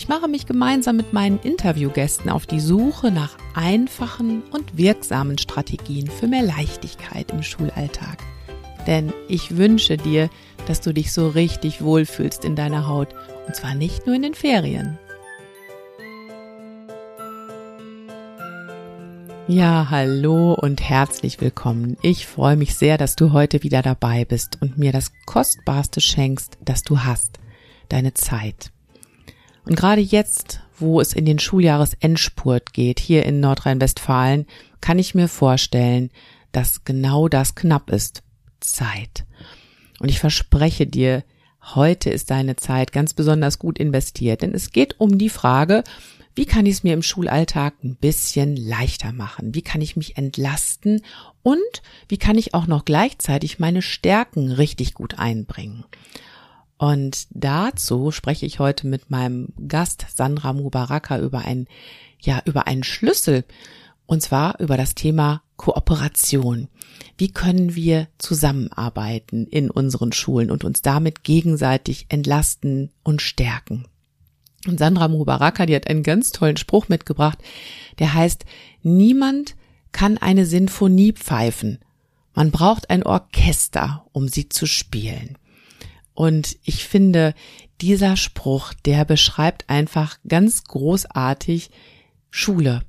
ich mache mich gemeinsam mit meinen Interviewgästen auf die Suche nach einfachen und wirksamen Strategien für mehr Leichtigkeit im Schulalltag. Denn ich wünsche dir, dass du dich so richtig wohlfühlst in deiner Haut und zwar nicht nur in den Ferien. Ja, hallo und herzlich willkommen. Ich freue mich sehr, dass du heute wieder dabei bist und mir das Kostbarste schenkst, das du hast, deine Zeit. Und gerade jetzt, wo es in den Schuljahresendspurt geht, hier in Nordrhein-Westfalen, kann ich mir vorstellen, dass genau das knapp ist. Zeit. Und ich verspreche dir, heute ist deine Zeit ganz besonders gut investiert, denn es geht um die Frage, wie kann ich es mir im Schulalltag ein bisschen leichter machen? Wie kann ich mich entlasten? Und wie kann ich auch noch gleichzeitig meine Stärken richtig gut einbringen? Und dazu spreche ich heute mit meinem Gast Sandra Mubaraka über ein, ja, über einen Schlüssel. Und zwar über das Thema Kooperation. Wie können wir zusammenarbeiten in unseren Schulen und uns damit gegenseitig entlasten und stärken? Und Sandra Mubaraka, die hat einen ganz tollen Spruch mitgebracht, der heißt, niemand kann eine Sinfonie pfeifen. Man braucht ein Orchester, um sie zu spielen. Und ich finde, dieser Spruch, der beschreibt einfach ganz großartig Schule.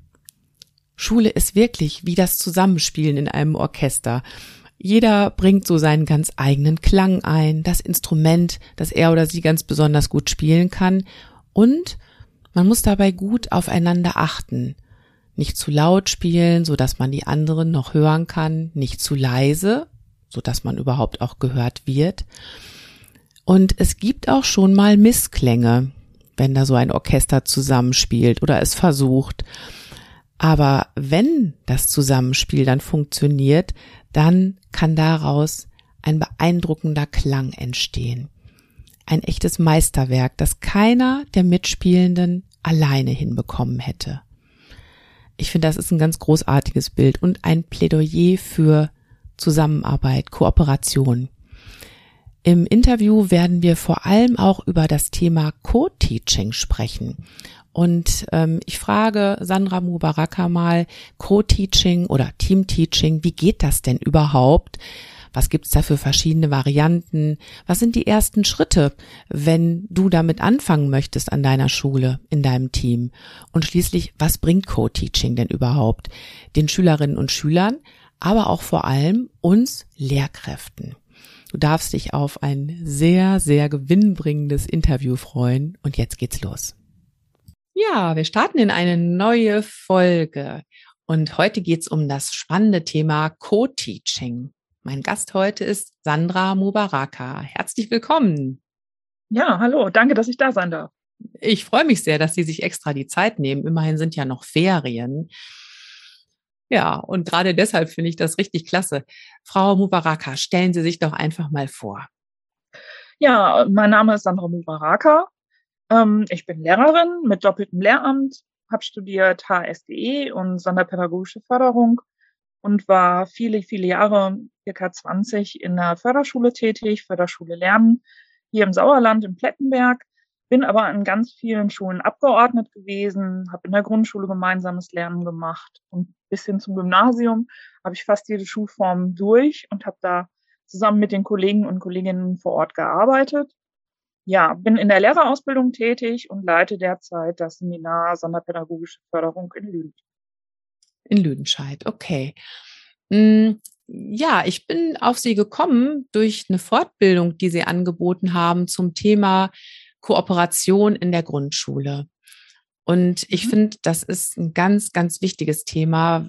Schule ist wirklich wie das Zusammenspielen in einem Orchester. Jeder bringt so seinen ganz eigenen Klang ein, das Instrument, das er oder sie ganz besonders gut spielen kann und man muss dabei gut aufeinander achten. Nicht zu laut spielen, so dass man die anderen noch hören kann, nicht zu leise, so dass man überhaupt auch gehört wird. Und es gibt auch schon mal Missklänge, wenn da so ein Orchester zusammenspielt oder es versucht. Aber wenn das Zusammenspiel dann funktioniert, dann kann daraus ein beeindruckender Klang entstehen ein echtes Meisterwerk, das keiner der Mitspielenden alleine hinbekommen hätte. Ich finde, das ist ein ganz großartiges Bild und ein Plädoyer für Zusammenarbeit, Kooperation. Im Interview werden wir vor allem auch über das Thema Co-Teaching sprechen. Und ähm, ich frage Sandra Mubaraka mal, Co-Teaching oder Team-Teaching, wie geht das denn überhaupt? Was gibt's da für verschiedene Varianten? Was sind die ersten Schritte, wenn du damit anfangen möchtest an deiner Schule, in deinem Team? Und schließlich, was bringt Co-Teaching denn überhaupt den Schülerinnen und Schülern, aber auch vor allem uns Lehrkräften? Du darfst dich auf ein sehr, sehr gewinnbringendes Interview freuen. Und jetzt geht's los. Ja, wir starten in eine neue Folge. Und heute geht's um das spannende Thema Co-Teaching. Mein Gast heute ist Sandra Mubaraka. Herzlich willkommen. Ja, hallo, danke, dass ich da sein darf. Ich freue mich sehr, dass Sie sich extra die Zeit nehmen. Immerhin sind ja noch Ferien. Ja, und gerade deshalb finde ich das richtig klasse. Frau Mubaraka, stellen Sie sich doch einfach mal vor. Ja, mein Name ist Sandra Mubaraka. Ähm, ich bin Lehrerin mit doppeltem Lehramt, habe studiert HSDE und Sonderpädagogische Förderung und war viele, viele Jahre, circa 20, in der Förderschule tätig, Förderschule Lernen, hier im Sauerland in Plettenberg. Bin aber an ganz vielen Schulen abgeordnet gewesen, habe in der Grundschule gemeinsames Lernen gemacht und bis hin zum Gymnasium habe ich fast jede Schulform durch und habe da zusammen mit den Kollegen und Kolleginnen vor Ort gearbeitet. Ja, bin in der Lehrerausbildung tätig und leite derzeit das Seminar Sonderpädagogische Förderung in Lübeck in Lüdenscheid. Okay. Hm, ja, ich bin auf Sie gekommen durch eine Fortbildung, die Sie angeboten haben zum Thema Kooperation in der Grundschule. Und ich mhm. finde, das ist ein ganz, ganz wichtiges Thema.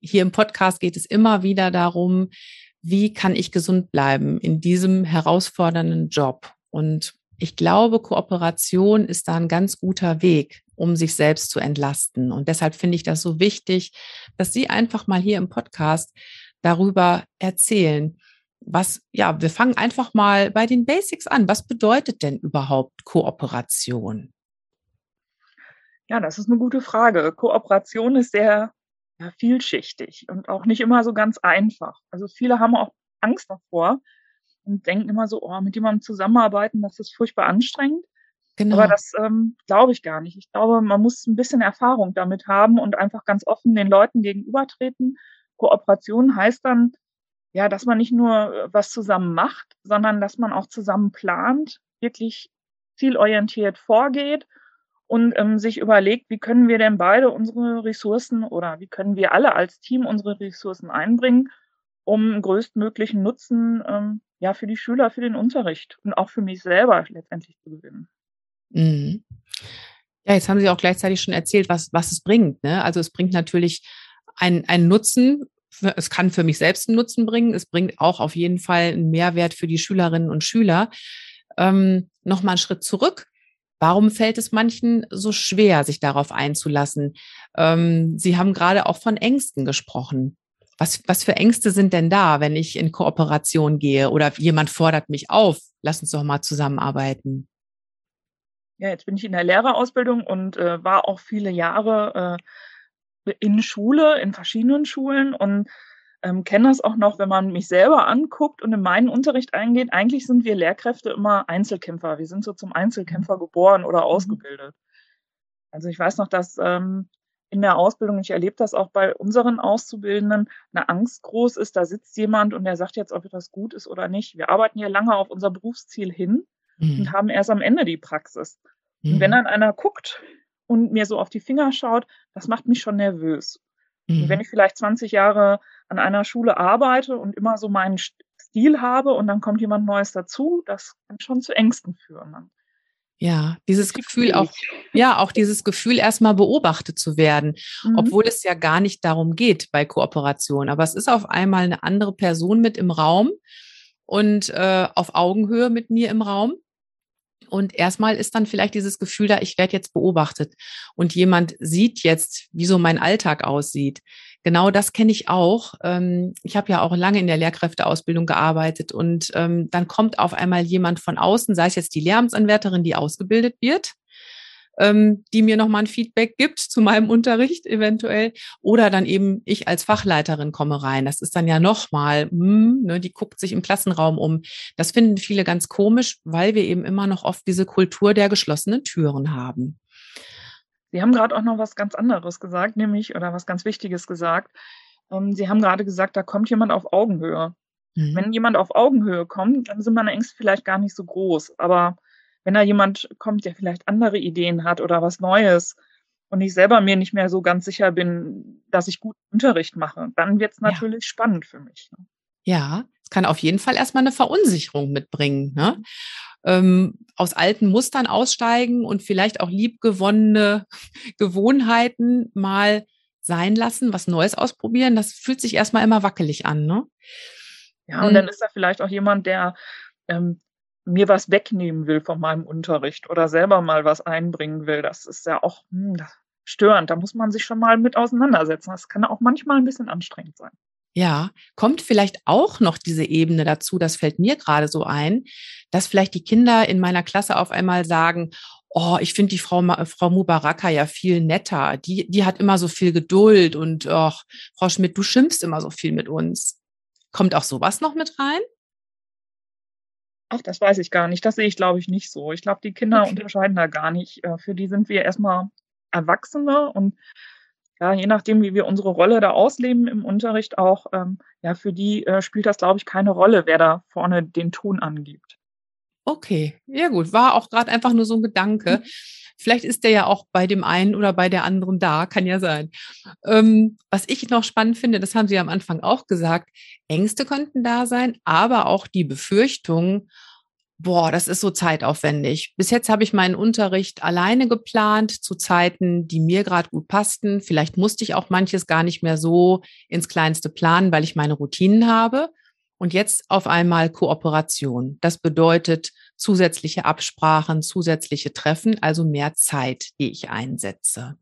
Hier im Podcast geht es immer wieder darum, wie kann ich gesund bleiben in diesem herausfordernden Job? Und ich glaube, Kooperation ist da ein ganz guter Weg, um sich selbst zu entlasten. Und deshalb finde ich das so wichtig, dass Sie einfach mal hier im Podcast darüber erzählen. Was, ja, wir fangen einfach mal bei den Basics an. Was bedeutet denn überhaupt Kooperation? Ja, das ist eine gute Frage. Kooperation ist sehr ja, vielschichtig und auch nicht immer so ganz einfach. Also viele haben auch Angst davor und denken immer so, oh, mit jemandem zusammenarbeiten, das ist furchtbar anstrengend. Genau. Aber das ähm, glaube ich gar nicht. Ich glaube, man muss ein bisschen Erfahrung damit haben und einfach ganz offen den Leuten gegenübertreten. Kooperation heißt dann, ja, dass man nicht nur äh, was zusammen macht, sondern dass man auch zusammen plant, wirklich zielorientiert vorgeht und ähm, sich überlegt, wie können wir denn beide unsere Ressourcen oder wie können wir alle als Team unsere Ressourcen einbringen, um größtmöglichen Nutzen ähm, ja für die Schüler, für den Unterricht und auch für mich selber letztendlich zu gewinnen. Mhm. Ja, jetzt haben Sie auch gleichzeitig schon erzählt, was, was es bringt. Ne? Also es bringt natürlich einen, einen Nutzen. Für, es kann für mich selbst einen Nutzen bringen. Es bringt auch auf jeden Fall einen Mehrwert für die Schülerinnen und Schüler. Ähm, Nochmal einen Schritt zurück. Warum fällt es manchen so schwer, sich darauf einzulassen? Ähm, Sie haben gerade auch von Ängsten gesprochen. Was, was für Ängste sind denn da, wenn ich in Kooperation gehe oder jemand fordert mich auf, lass uns doch mal zusammenarbeiten? Ja, jetzt bin ich in der Lehrerausbildung und äh, war auch viele Jahre äh, in Schule, in verschiedenen Schulen und ähm, kenne das auch noch, wenn man mich selber anguckt und in meinen Unterricht eingeht. Eigentlich sind wir Lehrkräfte immer Einzelkämpfer. Wir sind so zum Einzelkämpfer geboren oder mhm. ausgebildet. Also ich weiß noch, dass ähm, in der Ausbildung, ich erlebe das auch bei unseren Auszubildenden, eine Angst groß ist, da sitzt jemand und der sagt jetzt, ob etwas gut ist oder nicht. Wir arbeiten ja lange auf unser Berufsziel hin mhm. und haben erst am Ende die Praxis. Mhm. Und wenn mhm. dann einer guckt und mir so auf die Finger schaut, das macht mich schon nervös. Mhm. Wenn ich vielleicht 20 Jahre an einer Schule arbeite und immer so meinen Stil habe und dann kommt jemand Neues dazu, das kann schon zu Ängsten führen. Ja, dieses Gefühl auch, ja, auch dieses Gefühl, erstmal beobachtet zu werden, mhm. obwohl es ja gar nicht darum geht bei Kooperation. Aber es ist auf einmal eine andere Person mit im Raum und äh, auf Augenhöhe mit mir im Raum. Und erstmal ist dann vielleicht dieses Gefühl da, ich werde jetzt beobachtet und jemand sieht jetzt, wie so mein Alltag aussieht. Genau das kenne ich auch. Ähm, ich habe ja auch lange in der Lehrkräfteausbildung gearbeitet und ähm, dann kommt auf einmal jemand von außen, sei es jetzt die Lehramtsanwärterin, die ausgebildet wird, ähm, die mir nochmal ein Feedback gibt zu meinem Unterricht eventuell. Oder dann eben ich als Fachleiterin komme rein. Das ist dann ja nochmal, hm, ne, die guckt sich im Klassenraum um. Das finden viele ganz komisch, weil wir eben immer noch oft diese Kultur der geschlossenen Türen haben. Sie haben gerade auch noch was ganz anderes gesagt, nämlich, oder was ganz Wichtiges gesagt. Ähm, Sie haben gerade gesagt, da kommt jemand auf Augenhöhe. Mhm. Wenn jemand auf Augenhöhe kommt, dann sind meine Ängste vielleicht gar nicht so groß. Aber wenn da jemand kommt, der vielleicht andere Ideen hat oder was Neues und ich selber mir nicht mehr so ganz sicher bin, dass ich gut Unterricht mache, dann wird es natürlich ja. spannend für mich. Ne? Ja, es kann auf jeden Fall erstmal eine Verunsicherung mitbringen. Ne? Ähm, aus alten Mustern aussteigen und vielleicht auch liebgewonnene Gewohnheiten mal sein lassen, was Neues ausprobieren, das fühlt sich erstmal immer wackelig an, ne? Ja, und mhm. dann ist da vielleicht auch jemand, der ähm, mir was wegnehmen will von meinem Unterricht oder selber mal was einbringen will, das ist ja auch hm, störend. Da muss man sich schon mal mit auseinandersetzen. Das kann auch manchmal ein bisschen anstrengend sein. Ja, kommt vielleicht auch noch diese Ebene dazu, das fällt mir gerade so ein, dass vielleicht die Kinder in meiner Klasse auf einmal sagen, oh, ich finde die Frau, Frau Mubaraka ja viel netter. Die, die hat immer so viel Geduld und oh, Frau Schmidt, du schimpfst immer so viel mit uns. Kommt auch sowas noch mit rein? Ach, das weiß ich gar nicht. Das sehe ich, glaube ich, nicht so. Ich glaube, die Kinder okay. unterscheiden da gar nicht. Äh, für die sind wir erstmal Erwachsene und ja, je nachdem, wie wir unsere Rolle da ausleben im Unterricht auch, ähm, ja, für die äh, spielt das, glaube ich, keine Rolle, wer da vorne den Ton angibt. Okay, ja gut, war auch gerade einfach nur so ein Gedanke. Vielleicht ist der ja auch bei dem einen oder bei der anderen da, kann ja sein. Ähm, was ich noch spannend finde, das haben Sie am Anfang auch gesagt, Ängste könnten da sein, aber auch die Befürchtung, boah, das ist so zeitaufwendig. Bis jetzt habe ich meinen Unterricht alleine geplant, zu Zeiten, die mir gerade gut passten. Vielleicht musste ich auch manches gar nicht mehr so ins Kleinste planen, weil ich meine Routinen habe. Und jetzt auf einmal Kooperation. Das bedeutet zusätzliche Absprachen, zusätzliche Treffen, also mehr Zeit, die ich einsetze.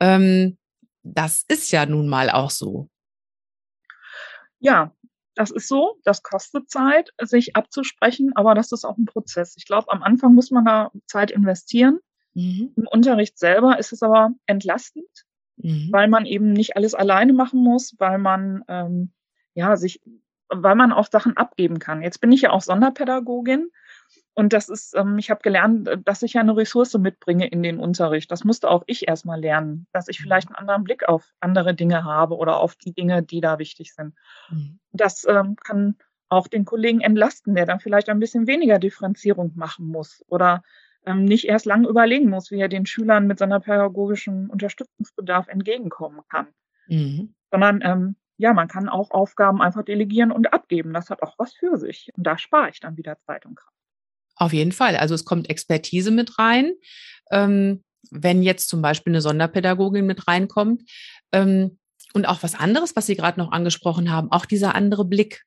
Ähm, das ist ja nun mal auch so. Ja, das ist so. Das kostet Zeit, sich abzusprechen, aber das ist auch ein Prozess. Ich glaube, am Anfang muss man da Zeit investieren. Mhm. Im Unterricht selber ist es aber entlastend, mhm. weil man eben nicht alles alleine machen muss, weil man ähm, ja sich, weil man auch Sachen abgeben kann. Jetzt bin ich ja auch Sonderpädagogin und das ist, ähm, ich habe gelernt, dass ich ja eine Ressource mitbringe in den Unterricht. Das musste auch ich erstmal lernen, dass ich vielleicht einen anderen Blick auf andere Dinge habe oder auf die Dinge, die da wichtig sind. Mhm. Das ähm, kann auch den Kollegen entlasten, der dann vielleicht ein bisschen weniger Differenzierung machen muss oder ähm, nicht erst lang überlegen muss, wie er den Schülern mit seiner pädagogischen Unterstützungsbedarf entgegenkommen kann. Mhm. Sondern ähm, ja, man kann auch Aufgaben einfach delegieren und abgeben. Das hat auch was für sich. Und da spare ich dann wieder Zeit und Kraft. Auf jeden Fall. Also es kommt Expertise mit rein. Ähm, wenn jetzt zum Beispiel eine Sonderpädagogin mit reinkommt. Ähm, und auch was anderes, was Sie gerade noch angesprochen haben, auch dieser andere Blick.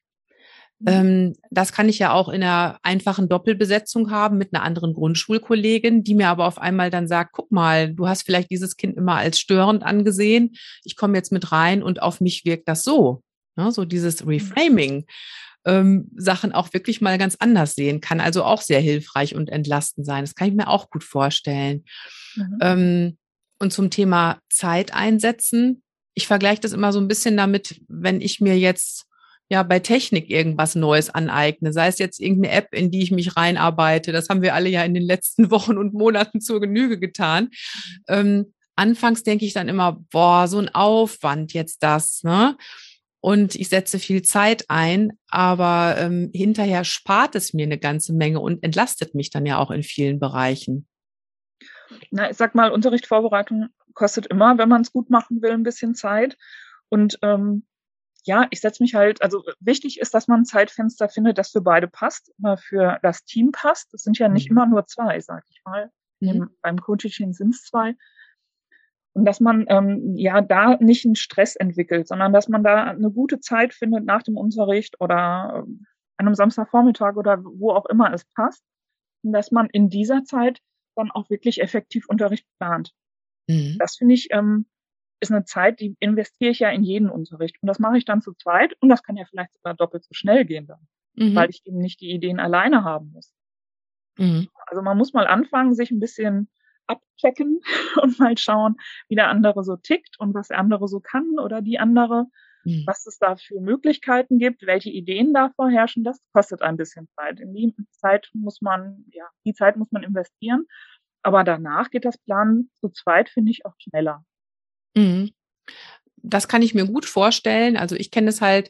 Mhm. Ähm, das kann ich ja auch in einer einfachen Doppelbesetzung haben mit einer anderen Grundschulkollegin, die mir aber auf einmal dann sagt, guck mal, du hast vielleicht dieses Kind immer als störend angesehen. Ich komme jetzt mit rein und auf mich wirkt das so. Ne? So dieses mhm. Reframing. Ähm, Sachen auch wirklich mal ganz anders sehen kann. Also auch sehr hilfreich und entlastend sein. Das kann ich mir auch gut vorstellen. Mhm. Ähm, und zum Thema Zeit einsetzen. Ich vergleiche das immer so ein bisschen damit, wenn ich mir jetzt ja bei Technik irgendwas Neues aneigne, sei es jetzt irgendeine App, in die ich mich reinarbeite. Das haben wir alle ja in den letzten Wochen und Monaten zur Genüge getan. Ähm, anfangs denke ich dann immer, boah, so ein Aufwand jetzt das, ne? Und ich setze viel Zeit ein, aber ähm, hinterher spart es mir eine ganze Menge und entlastet mich dann ja auch in vielen Bereichen. Na, ich sag mal, Unterrichtsvorbereitung kostet immer, wenn man es gut machen will, ein bisschen Zeit. Und ähm, ja, ich setze mich halt, also wichtig ist, dass man ein Zeitfenster findet, das für beide passt, für das Team passt. Es sind ja nicht mhm. immer nur zwei, sag ich mal. Mhm. Beim Coaching sind es zwei. Und dass man ähm, ja da nicht einen Stress entwickelt, sondern dass man da eine gute Zeit findet nach dem Unterricht oder äh, an einem Samstagvormittag oder wo auch immer es passt. Und dass man in dieser Zeit dann auch wirklich effektiv Unterricht plant. Mhm. Das finde ich ähm, ist eine Zeit, die investiere ich ja in jeden Unterricht. Und das mache ich dann zu zweit und das kann ja vielleicht sogar doppelt so schnell gehen dann, mhm. weil ich eben nicht die Ideen alleine haben muss. Mhm. Also man muss mal anfangen, sich ein bisschen abchecken und mal schauen, wie der andere so tickt und was der andere so kann oder die andere, mhm. was es da für Möglichkeiten gibt, welche Ideen da vorherrschen. Das kostet ein bisschen Zeit. In die Zeit muss man, ja, die Zeit muss man investieren. Aber danach geht das Plan zu zweit, finde ich, auch schneller. Mhm. Das kann ich mir gut vorstellen. Also ich kenne es halt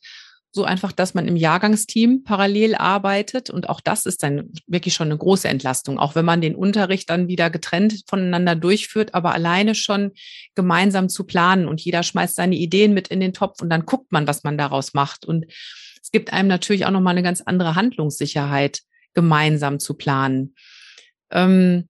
so einfach, dass man im Jahrgangsteam parallel arbeitet. Und auch das ist dann wirklich schon eine große Entlastung, auch wenn man den Unterricht dann wieder getrennt voneinander durchführt, aber alleine schon gemeinsam zu planen und jeder schmeißt seine Ideen mit in den Topf und dann guckt man, was man daraus macht. Und es gibt einem natürlich auch nochmal eine ganz andere Handlungssicherheit, gemeinsam zu planen. Ähm,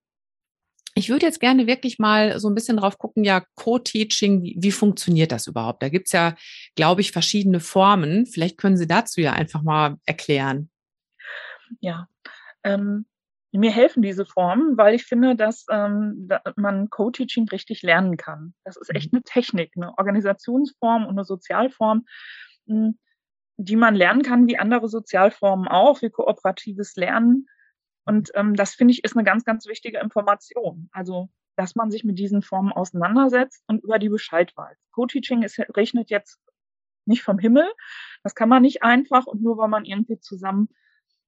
ich würde jetzt gerne wirklich mal so ein bisschen drauf gucken, ja, Co-Teaching, wie, wie, funktioniert das überhaupt? Da gibt's ja, glaube ich, verschiedene Formen. Vielleicht können Sie dazu ja einfach mal erklären. Ja, ähm, mir helfen diese Formen, weil ich finde, dass ähm, da man Co-Teaching richtig lernen kann. Das ist echt mhm. eine Technik, eine Organisationsform und eine Sozialform, hm, die man lernen kann, wie andere Sozialformen auch, wie kooperatives Lernen. Und ähm, das finde ich ist eine ganz, ganz wichtige Information. Also, dass man sich mit diesen Formen auseinandersetzt und über die Bescheid weiß. Co-Teaching rechnet jetzt nicht vom Himmel. Das kann man nicht einfach und nur weil man irgendwie zusammen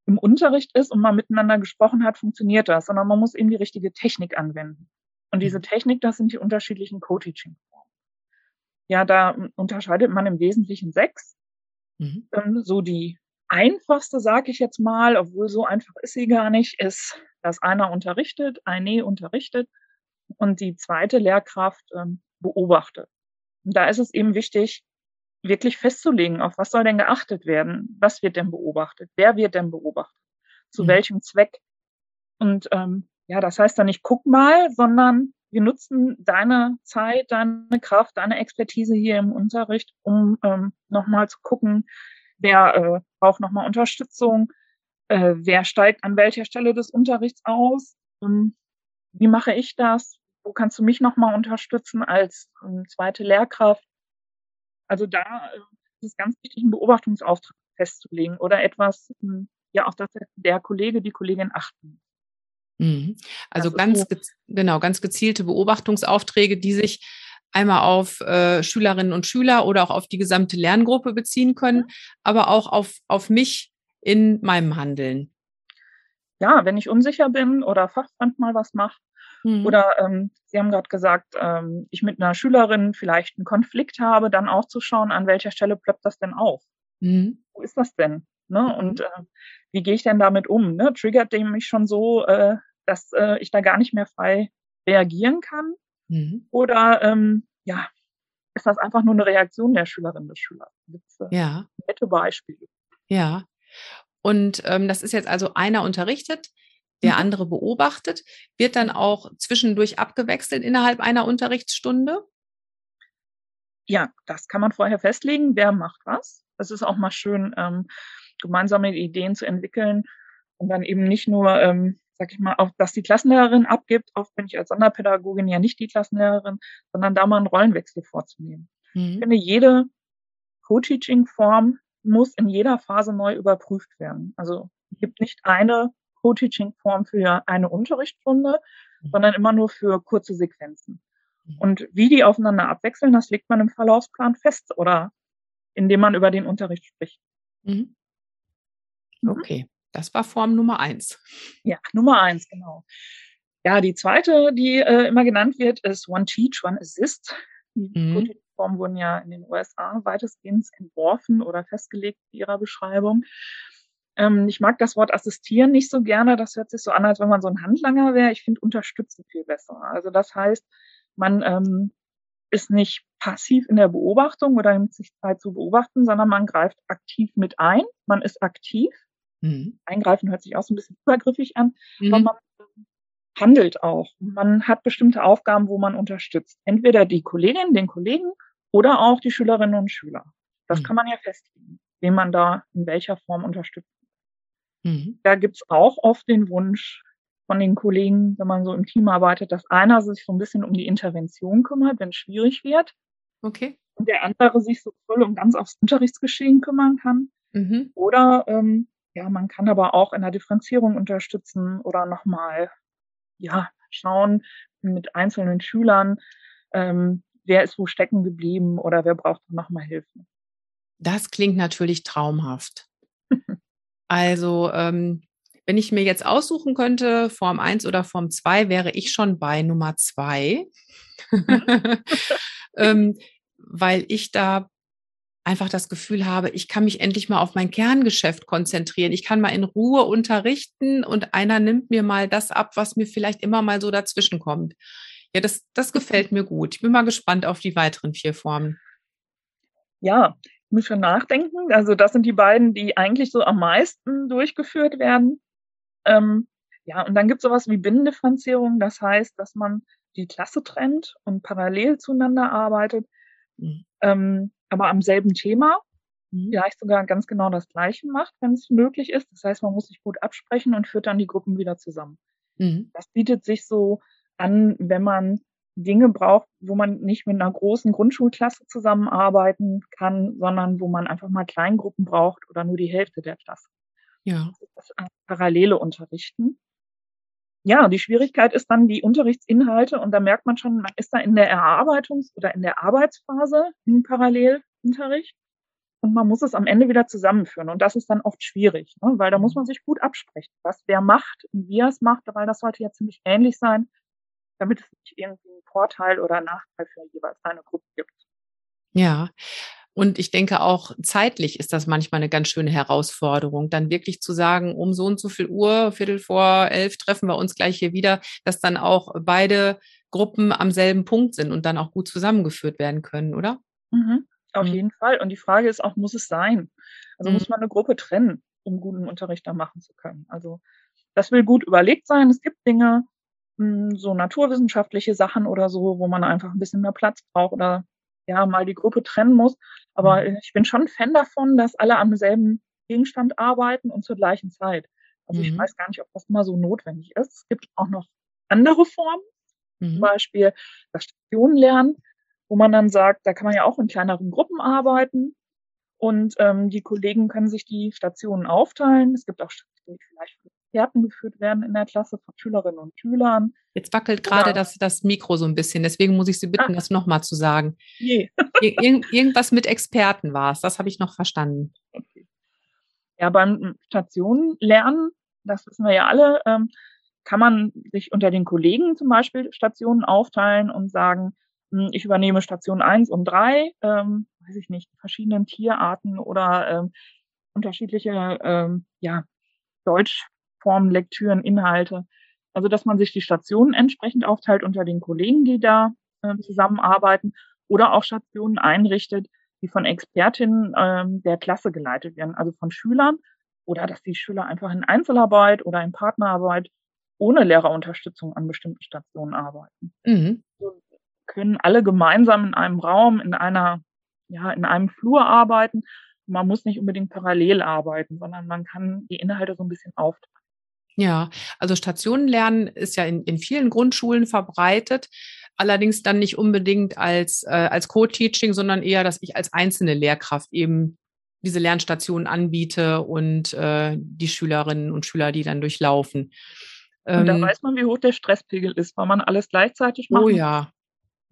im Unterricht ist und mal miteinander gesprochen hat, funktioniert das, sondern man muss eben die richtige Technik anwenden. Und diese mhm. Technik, das sind die unterschiedlichen Co-Teaching-Formen. Ja, da unterscheidet man im Wesentlichen sechs. Mhm. Ähm, so die einfachste, sage ich jetzt mal, obwohl so einfach ist sie gar nicht, ist, dass einer unterrichtet, eine unterrichtet und die zweite Lehrkraft ähm, beobachtet. Und da ist es eben wichtig, wirklich festzulegen, auf was soll denn geachtet werden, was wird denn beobachtet, wer wird denn beobachtet, zu mhm. welchem Zweck. Und ähm, ja, das heißt dann nicht, guck mal, sondern wir nutzen deine Zeit, deine Kraft, deine Expertise hier im Unterricht, um ähm, nochmal zu gucken, wer äh, braucht nochmal Unterstützung, äh, wer steigt an welcher Stelle des Unterrichts aus, ähm, wie mache ich das, wo kannst du mich nochmal unterstützen als ähm, zweite Lehrkraft. Also da äh, ist es ganz wichtig, einen Beobachtungsauftrag festzulegen oder etwas, ähm, ja, auch dass der Kollege, die Kollegin achten. Mhm. Also ganz, so. genau, ganz gezielte Beobachtungsaufträge, die sich einmal auf äh, Schülerinnen und Schüler oder auch auf die gesamte Lerngruppe beziehen können, aber auch auf, auf mich in meinem Handeln. Ja, wenn ich unsicher bin oder fachfremd mal was mache, mhm. oder ähm, Sie haben gerade gesagt, ähm, ich mit einer Schülerin vielleicht einen Konflikt habe, dann auch zu schauen, an welcher Stelle plöppt das denn auf? Mhm. Wo ist das denn? Ne? Mhm. Und äh, wie gehe ich denn damit um? Ne? Triggert dem mich schon so, äh, dass äh, ich da gar nicht mehr frei reagieren kann? Mhm. Oder ähm, ja, ist das einfach nur eine Reaktion der Schülerin des Schülers? Gibt's, äh, ja. Nette Beispiele. Ja. Und ähm, das ist jetzt also einer unterrichtet, der mhm. andere beobachtet, wird dann auch zwischendurch abgewechselt innerhalb einer Unterrichtsstunde? Ja, das kann man vorher festlegen, wer macht was. Es ist auch mal schön, ähm, gemeinsame Ideen zu entwickeln und dann eben nicht nur, ähm, sag ich mal, auch, dass die Klassenlehrerin abgibt, oft bin ich als Sonderpädagogin ja nicht die Klassenlehrerin, sondern da mal einen Rollenwechsel vorzunehmen. Mhm. Ich finde, jede Co-Teaching-Form muss in jeder Phase neu überprüft werden. Also es gibt nicht eine Co-Teaching-Form für eine Unterrichtsstunde, mhm. sondern immer nur für kurze Sequenzen. Mhm. Und wie die aufeinander abwechseln, das legt man im Verlaufsplan fest oder indem man über den Unterricht spricht. Mhm. mhm. Okay, das war Form Nummer eins. Ja, Nummer eins, genau. Ja, die zweite, die äh, immer genannt wird, ist One Teach, One Assist. Die mhm. Formen wurden ja in den USA weitestgehend entworfen oder festgelegt in ihrer Beschreibung. Ähm, ich mag das Wort assistieren nicht so gerne. Das hört sich so an, als wenn man so ein Handlanger wäre. Ich finde unterstützen viel besser. Also das heißt, man ähm, ist nicht passiv in der Beobachtung oder nimmt sich Zeit zu beobachten, sondern man greift aktiv mit ein. Man ist aktiv. Mhm. Eingreifen hört sich auch so ein bisschen übergriffig an, mhm. aber man handelt auch. Man hat bestimmte Aufgaben, wo man unterstützt. Entweder die Kollegin, den Kollegen oder auch die Schülerinnen und Schüler. Das mhm. kann man ja festlegen, wen man da in welcher Form unterstützt. Mhm. Da gibt's auch oft den Wunsch, von den Kollegen, wenn man so im Team arbeitet, dass einer sich so ein bisschen um die Intervention kümmert, wenn es schwierig wird. Okay. Und der andere sich so voll und ganz aufs Unterrichtsgeschehen kümmern kann. Mhm. Oder ähm, ja, man kann aber auch in der Differenzierung unterstützen oder nochmal ja schauen mit einzelnen Schülern, ähm, wer ist wo stecken geblieben oder wer braucht nochmal Hilfe. Das klingt natürlich traumhaft. also ähm, wenn ich mir jetzt aussuchen könnte, Form 1 oder Form 2, wäre ich schon bei Nummer 2. ähm, weil ich da einfach das Gefühl habe, ich kann mich endlich mal auf mein Kerngeschäft konzentrieren. Ich kann mal in Ruhe unterrichten und einer nimmt mir mal das ab, was mir vielleicht immer mal so dazwischen kommt. Ja, das, das gefällt mir gut. Ich bin mal gespannt auf die weiteren vier Formen. Ja, ich muss schon nachdenken. Also das sind die beiden, die eigentlich so am meisten durchgeführt werden. Ähm, ja, und dann gibt es sowas wie Binnendifferenzierung. Das heißt, dass man die Klasse trennt und parallel zueinander arbeitet, mhm. ähm, aber am selben Thema. Mhm. Vielleicht sogar ganz genau das Gleiche macht, wenn es möglich ist. Das heißt, man muss sich gut absprechen und führt dann die Gruppen wieder zusammen. Mhm. Das bietet sich so an, wenn man Dinge braucht, wo man nicht mit einer großen Grundschulklasse zusammenarbeiten kann, sondern wo man einfach mal Kleingruppen braucht oder nur die Hälfte der Klasse. Ja. Das parallele Unterrichten. Ja, die Schwierigkeit ist dann die Unterrichtsinhalte und da merkt man schon, man ist da in der Erarbeitungs- oder in der Arbeitsphase im Parallelunterricht und man muss es am Ende wieder zusammenführen und das ist dann oft schwierig, ne? weil da muss man sich gut absprechen, was wer macht und wie er es macht, weil das sollte ja ziemlich ähnlich sein, damit es nicht irgendwie einen Vorteil oder Nachteil für jeweils eine Gruppe gibt. Ja, und ich denke auch zeitlich ist das manchmal eine ganz schöne Herausforderung, dann wirklich zu sagen, um so und so viel Uhr, Viertel vor elf treffen wir uns gleich hier wieder, dass dann auch beide Gruppen am selben Punkt sind und dann auch gut zusammengeführt werden können, oder? Mhm, auf mhm. jeden Fall. Und die Frage ist auch, muss es sein? Also mhm. muss man eine Gruppe trennen, um guten Unterricht da machen zu können? Also das will gut überlegt sein. Es gibt Dinge, hm, so naturwissenschaftliche Sachen oder so, wo man einfach ein bisschen mehr Platz braucht oder ja mal die Gruppe trennen muss. Aber mhm. ich bin schon Fan davon, dass alle am selben Gegenstand arbeiten und zur gleichen Zeit. Also mhm. ich weiß gar nicht, ob das immer so notwendig ist. Es gibt auch noch andere Formen, mhm. zum Beispiel das Stationenlernen, wo man dann sagt, da kann man ja auch in kleineren Gruppen arbeiten und ähm, die Kollegen können sich die Stationen aufteilen. Es gibt auch Stationen, die vielleicht Experten geführt werden in der Klasse von Schülerinnen und Schülern. Jetzt wackelt gerade das, das Mikro so ein bisschen, deswegen muss ich Sie bitten, ah. das nochmal zu sagen. Je. Ir irgendwas mit Experten war es, das habe ich noch verstanden. Okay. Ja, beim Stationenlernen, das wissen wir ja alle, ähm, kann man sich unter den Kollegen zum Beispiel Stationen aufteilen und sagen, hm, ich übernehme Station 1 und 3, ähm, weiß ich nicht, verschiedenen Tierarten oder ähm, unterschiedliche ähm, ja, Deutschformen, Lektüren, Inhalte. Also dass man sich die Stationen entsprechend aufteilt unter den Kollegen, die da äh, zusammenarbeiten oder auch Stationen einrichtet, die von Expertinnen ähm, der Klasse geleitet werden, also von Schülern oder dass die Schüler einfach in Einzelarbeit oder in Partnerarbeit ohne Lehrerunterstützung an bestimmten Stationen arbeiten. Mhm. So können alle gemeinsam in einem Raum, in einer, ja, in einem Flur arbeiten. Man muss nicht unbedingt parallel arbeiten, sondern man kann die Inhalte so ein bisschen aufteilen. Ja, also Stationenlernen ist ja in, in vielen Grundschulen verbreitet allerdings dann nicht unbedingt als, äh, als Co-Teaching, sondern eher, dass ich als einzelne Lehrkraft eben diese Lernstationen anbiete und äh, die Schülerinnen und Schüler, die dann durchlaufen. Und da ähm, weiß man, wie hoch der Stresspegel ist, weil man alles gleichzeitig macht. Oh ja.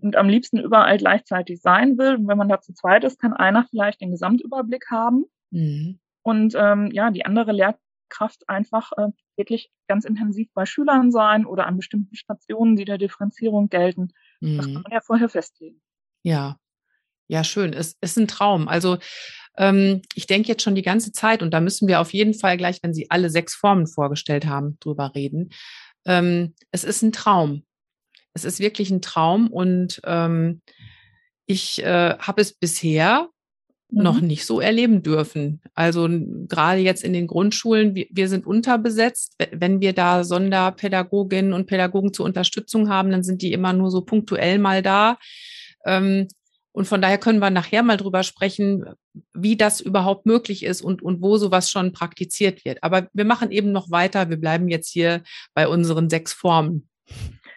Und am liebsten überall gleichzeitig sein will. Und wenn man da zu zweit ist, kann einer vielleicht den Gesamtüberblick haben. Mhm. Und ähm, ja, die andere Lehrkraft einfach äh, wirklich ganz intensiv bei Schülern sein oder an bestimmten Stationen, die der Differenzierung gelten. Mhm. Das kann man ja vorher festlegen. Ja, ja, schön. Es ist ein Traum. Also ähm, ich denke jetzt schon die ganze Zeit, und da müssen wir auf jeden Fall gleich, wenn Sie alle sechs Formen vorgestellt haben, drüber reden. Ähm, es ist ein Traum. Es ist wirklich ein Traum und ähm, ich äh, habe es bisher mhm. noch nicht so erleben dürfen. Also gerade jetzt in den Grundschulen, wir, wir sind unterbesetzt. Wenn wir da Sonderpädagoginnen und Pädagogen zur Unterstützung haben, dann sind die immer nur so punktuell mal da. Ähm, und von daher können wir nachher mal drüber sprechen, wie das überhaupt möglich ist und, und wo sowas schon praktiziert wird. Aber wir machen eben noch weiter. Wir bleiben jetzt hier bei unseren sechs Formen.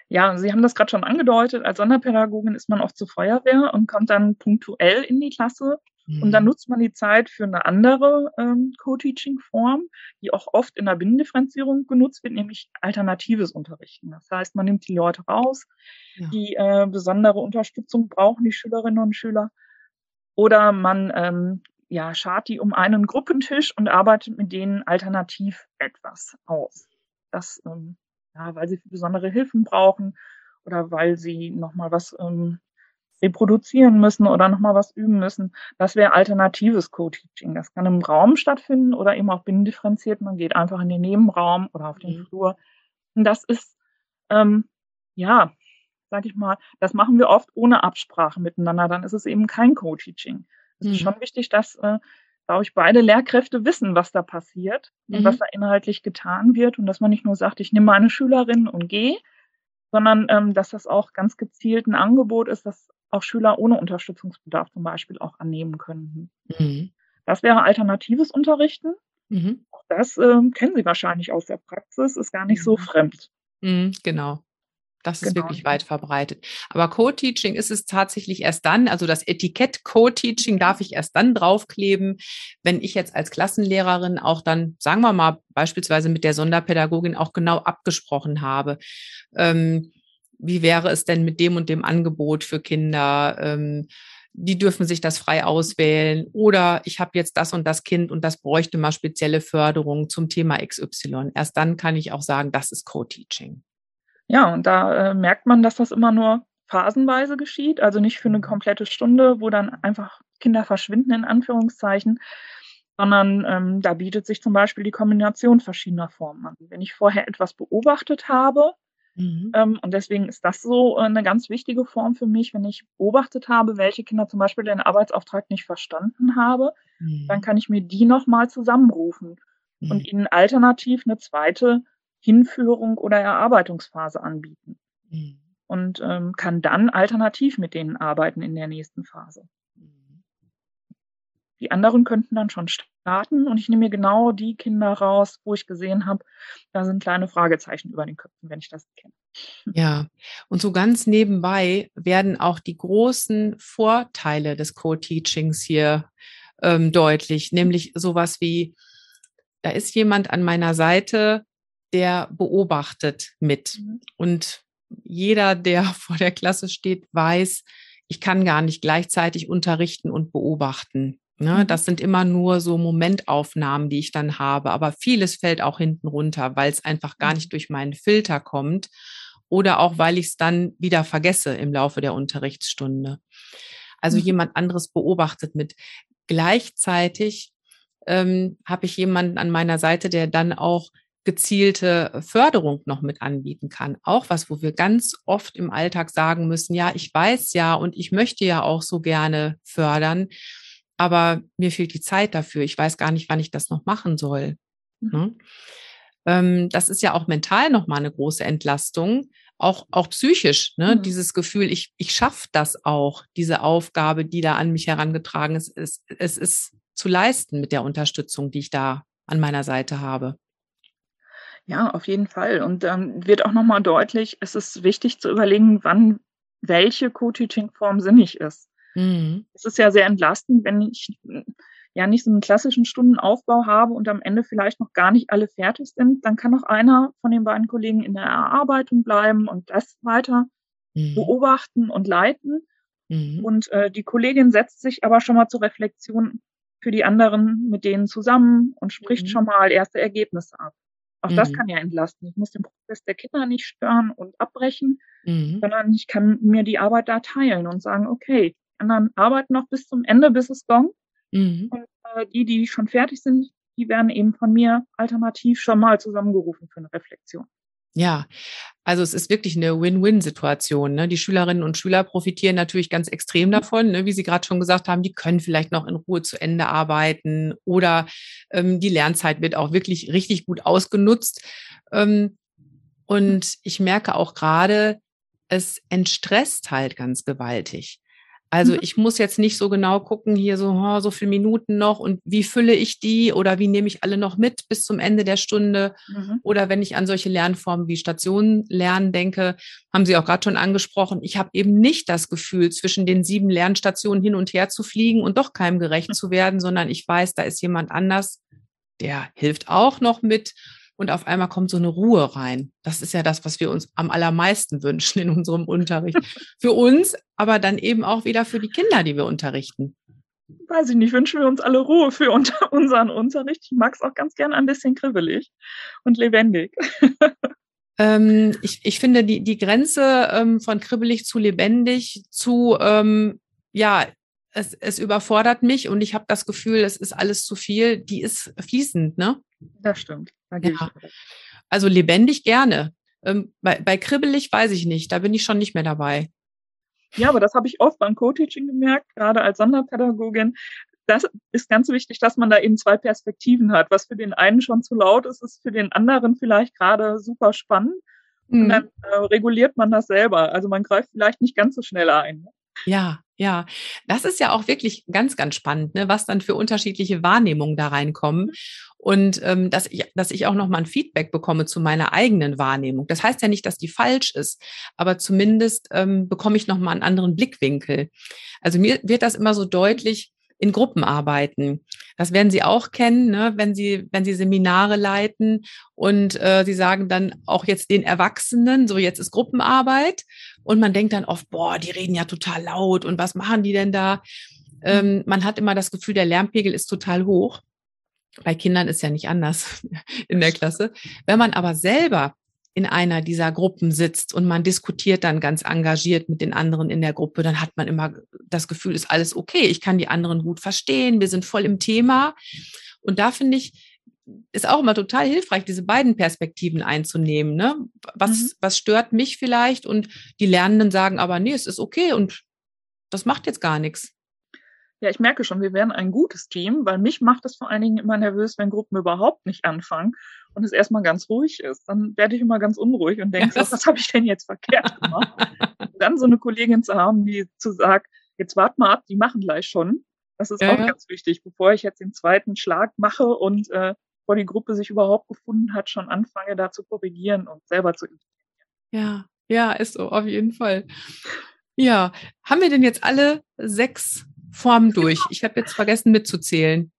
Ja, Sie haben das gerade schon angedeutet. Als Sonderpädagogin ist man oft zur Feuerwehr und kommt dann punktuell in die Klasse. Und dann mhm. nutzt man die Zeit für eine andere ähm, Co-Teaching-Form, die auch oft in der Binnendifferenzierung genutzt wird, nämlich alternatives Unterrichten. Das heißt, man nimmt die Leute raus, ja. die äh, besondere Unterstützung brauchen, die Schülerinnen und Schüler. Oder man ähm, ja, schart die um einen Gruppentisch und arbeitet mit denen alternativ etwas aus. Das, ähm, ja, weil sie besondere Hilfen brauchen oder weil sie nochmal was ähm, reproduzieren müssen oder nochmal was üben müssen. Das wäre alternatives Co-Teaching. Das kann im Raum stattfinden oder eben auch binnendifferenziert. Man geht einfach in den Nebenraum oder auf den mhm. Flur. Und das ist, ähm, ja, sag ich mal, das machen wir oft ohne Absprache miteinander. Dann ist es eben kein Co-Teaching. Es mhm. ist schon wichtig, dass, äh, glaube ich, beide Lehrkräfte wissen, was da passiert mhm. und was mhm. da inhaltlich getan wird und dass man nicht nur sagt, ich nehme meine Schülerin und gehe, sondern ähm, dass das auch ganz gezielt ein Angebot ist, dass auch Schüler ohne Unterstützungsbedarf zum Beispiel auch annehmen könnten. Mhm. Das wäre alternatives Unterrichten. Mhm. Auch das äh, kennen Sie wahrscheinlich aus der Praxis, ist gar nicht so mhm. fremd. Mhm, genau. Das ist genau. wirklich weit verbreitet. Aber Co-Teaching ist es tatsächlich erst dann, also das Etikett Co-Teaching darf ich erst dann draufkleben, wenn ich jetzt als Klassenlehrerin auch dann, sagen wir mal, beispielsweise mit der Sonderpädagogin auch genau abgesprochen habe. Ähm, wie wäre es denn mit dem und dem Angebot für Kinder? Ähm, die dürfen sich das frei auswählen. Oder ich habe jetzt das und das Kind und das bräuchte mal spezielle Förderung zum Thema XY. Erst dann kann ich auch sagen, das ist Co-Teaching. Ja, und da äh, merkt man, dass das immer nur phasenweise geschieht, also nicht für eine mhm. komplette Stunde, wo dann einfach Kinder verschwinden, in Anführungszeichen, sondern ähm, da bietet sich zum Beispiel die Kombination verschiedener Formen an. Wenn ich vorher etwas beobachtet habe, Mhm. Ähm, und deswegen ist das so äh, eine ganz wichtige Form für mich, wenn ich beobachtet habe, welche Kinder zum Beispiel den Arbeitsauftrag nicht verstanden habe, mhm. dann kann ich mir die nochmal zusammenrufen mhm. und ihnen alternativ eine zweite Hinführung oder Erarbeitungsphase anbieten. Mhm. und ähm, kann dann alternativ mit denen arbeiten in der nächsten Phase. Die anderen könnten dann schon starten und ich nehme mir genau die Kinder raus, wo ich gesehen habe, da sind kleine Fragezeichen über den Köpfen, wenn ich das kenne. Ja, und so ganz nebenbei werden auch die großen Vorteile des Co-Teachings hier ähm, deutlich, nämlich sowas wie, da ist jemand an meiner Seite, der beobachtet mit. Mhm. Und jeder, der vor der Klasse steht, weiß, ich kann gar nicht gleichzeitig unterrichten und beobachten. Ne, mhm. das sind immer nur so Momentaufnahmen, die ich dann habe. Aber vieles fällt auch hinten runter, weil es einfach gar nicht mhm. durch meinen Filter kommt oder auch, weil ich es dann wieder vergesse im Laufe der Unterrichtsstunde. Also mhm. jemand anderes beobachtet mit. Gleichzeitig ähm, habe ich jemanden an meiner Seite, der dann auch gezielte Förderung noch mit anbieten kann. Auch was, wo wir ganz oft im Alltag sagen müssen, ja, ich weiß ja und ich möchte ja auch so gerne fördern, aber mir fehlt die Zeit dafür. Ich weiß gar nicht, wann ich das noch machen soll. Mhm. Ne? Ähm, das ist ja auch mental nochmal eine große Entlastung, auch, auch psychisch, ne? Mhm. dieses Gefühl, ich, ich schaffe das auch, diese Aufgabe, die da an mich herangetragen ist, es, es ist zu leisten mit der Unterstützung, die ich da an meiner Seite habe. Ja, auf jeden Fall. Und dann ähm, wird auch nochmal deutlich, es ist wichtig zu überlegen, wann welche Co-Teaching-Form sinnig ist. Mhm. Es ist ja sehr entlastend, wenn ich ja nicht so einen klassischen Stundenaufbau habe und am Ende vielleicht noch gar nicht alle fertig sind, dann kann auch einer von den beiden Kollegen in der Erarbeitung bleiben und das weiter mhm. beobachten und leiten. Mhm. Und äh, die Kollegin setzt sich aber schon mal zur Reflexion für die anderen mit denen zusammen und spricht mhm. schon mal erste Ergebnisse ab. Auch mhm. das kann ja entlasten. Ich muss den Prozess der Kinder nicht stören und abbrechen, mhm. sondern ich kann mir die Arbeit da teilen und sagen, okay, anderen arbeiten noch bis zum Ende, bis es gong. Mhm. Und äh, die, die schon fertig sind, die werden eben von mir alternativ schon mal zusammengerufen für eine Reflexion. Ja, also es ist wirklich eine Win-Win-Situation. Ne? Die Schülerinnen und Schüler profitieren natürlich ganz extrem davon, ne? wie Sie gerade schon gesagt haben, die können vielleicht noch in Ruhe zu Ende arbeiten oder ähm, die Lernzeit wird auch wirklich richtig gut ausgenutzt. Ähm, und ich merke auch gerade, es entstresst halt ganz gewaltig. Also mhm. ich muss jetzt nicht so genau gucken, hier so, oh, so viele Minuten noch und wie fülle ich die oder wie nehme ich alle noch mit bis zum Ende der Stunde. Mhm. Oder wenn ich an solche Lernformen wie Stationenlernen denke, haben Sie auch gerade schon angesprochen, ich habe eben nicht das Gefühl, zwischen den sieben Lernstationen hin und her zu fliegen und doch keinem gerecht mhm. zu werden, sondern ich weiß, da ist jemand anders, der hilft auch noch mit und auf einmal kommt so eine Ruhe rein. Das ist ja das, was wir uns am allermeisten wünschen in unserem Unterricht. für uns, aber dann eben auch wieder für die Kinder, die wir unterrichten. Weiß ich nicht, wünschen wir uns alle Ruhe für unter unseren Unterricht. Ich mag es auch ganz gerne ein bisschen kribbelig und lebendig. ähm, ich, ich finde die, die Grenze ähm, von kribbelig zu lebendig zu, ähm, ja, es, es überfordert mich und ich habe das Gefühl, es ist alles zu viel, die ist fließend, ne? Das stimmt. Ja. Also lebendig gerne. Ähm, bei, bei kribbelig weiß ich nicht, da bin ich schon nicht mehr dabei. Ja, aber das habe ich oft beim Co-Teaching gemerkt, gerade als Sonderpädagogin. Das ist ganz wichtig, dass man da eben zwei Perspektiven hat. Was für den einen schon zu laut ist, ist für den anderen vielleicht gerade super spannend. Mhm. Und dann äh, reguliert man das selber. Also man greift vielleicht nicht ganz so schnell ein. Ja, ja, das ist ja auch wirklich ganz, ganz spannend, ne, was dann für unterschiedliche Wahrnehmungen da reinkommen. Und ähm, dass, ich, dass ich auch nochmal ein Feedback bekomme zu meiner eigenen Wahrnehmung. Das heißt ja nicht, dass die falsch ist, aber zumindest ähm, bekomme ich nochmal einen anderen Blickwinkel. Also mir wird das immer so deutlich, in Gruppen arbeiten. Das werden Sie auch kennen, ne? wenn Sie wenn Sie Seminare leiten und äh, Sie sagen dann auch jetzt den Erwachsenen, so jetzt ist Gruppenarbeit und man denkt dann oft, boah, die reden ja total laut und was machen die denn da? Ähm, man hat immer das Gefühl, der Lärmpegel ist total hoch. Bei Kindern ist ja nicht anders in der Klasse. Wenn man aber selber in einer dieser Gruppen sitzt und man diskutiert dann ganz engagiert mit den anderen in der Gruppe, dann hat man immer das Gefühl, ist alles okay, ich kann die anderen gut verstehen, wir sind voll im Thema. Und da finde ich, ist auch immer total hilfreich, diese beiden Perspektiven einzunehmen. Ne? Was, mhm. was stört mich vielleicht? Und die Lernenden sagen aber, nee, es ist okay und das macht jetzt gar nichts. Ja, ich merke schon, wir werden ein gutes Team, weil mich macht es vor allen Dingen immer nervös, wenn Gruppen überhaupt nicht anfangen und es erstmal ganz ruhig ist. Dann werde ich immer ganz unruhig und denke, ja, was habe ich denn jetzt verkehrt gemacht? dann so eine Kollegin zu haben, die zu sagt, jetzt wart mal ab, die machen gleich schon. Das ist ja, auch ja. ganz wichtig, bevor ich jetzt den zweiten Schlag mache und äh, bevor die Gruppe sich überhaupt gefunden hat, schon anfange, da zu korrigieren und selber zu Ja, ja, ist so, auf jeden Fall. Ja, haben wir denn jetzt alle sechs Formen durch? Ich habe jetzt vergessen mitzuzählen.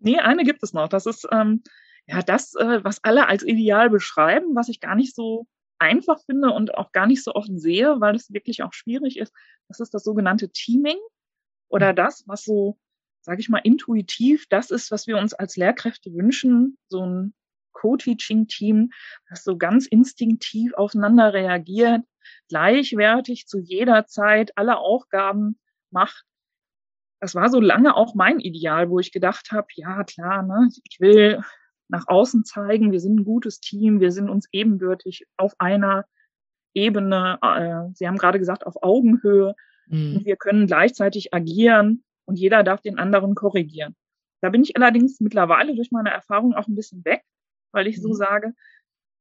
Nee, eine gibt es noch. Das ist ähm, ja das, äh, was alle als ideal beschreiben, was ich gar nicht so einfach finde und auch gar nicht so oft sehe, weil es wirklich auch schwierig ist. Das ist das sogenannte Teaming oder hm. das, was so, sage ich mal, intuitiv das ist, was wir uns als Lehrkräfte wünschen, so ein Co-Teaching-Team, das so ganz instinktiv aufeinander reagiert, gleichwertig zu jeder Zeit alle Aufgaben macht. Das war so lange auch mein Ideal, wo ich gedacht habe, ja klar, ne, ich will nach außen zeigen, wir sind ein gutes Team, wir sind uns ebenbürtig auf einer Ebene, äh, Sie haben gerade gesagt, auf Augenhöhe. Mhm. Und wir können gleichzeitig agieren und jeder darf den anderen korrigieren. Da bin ich allerdings mittlerweile durch meine Erfahrung auch ein bisschen weg, weil ich mhm. so sage,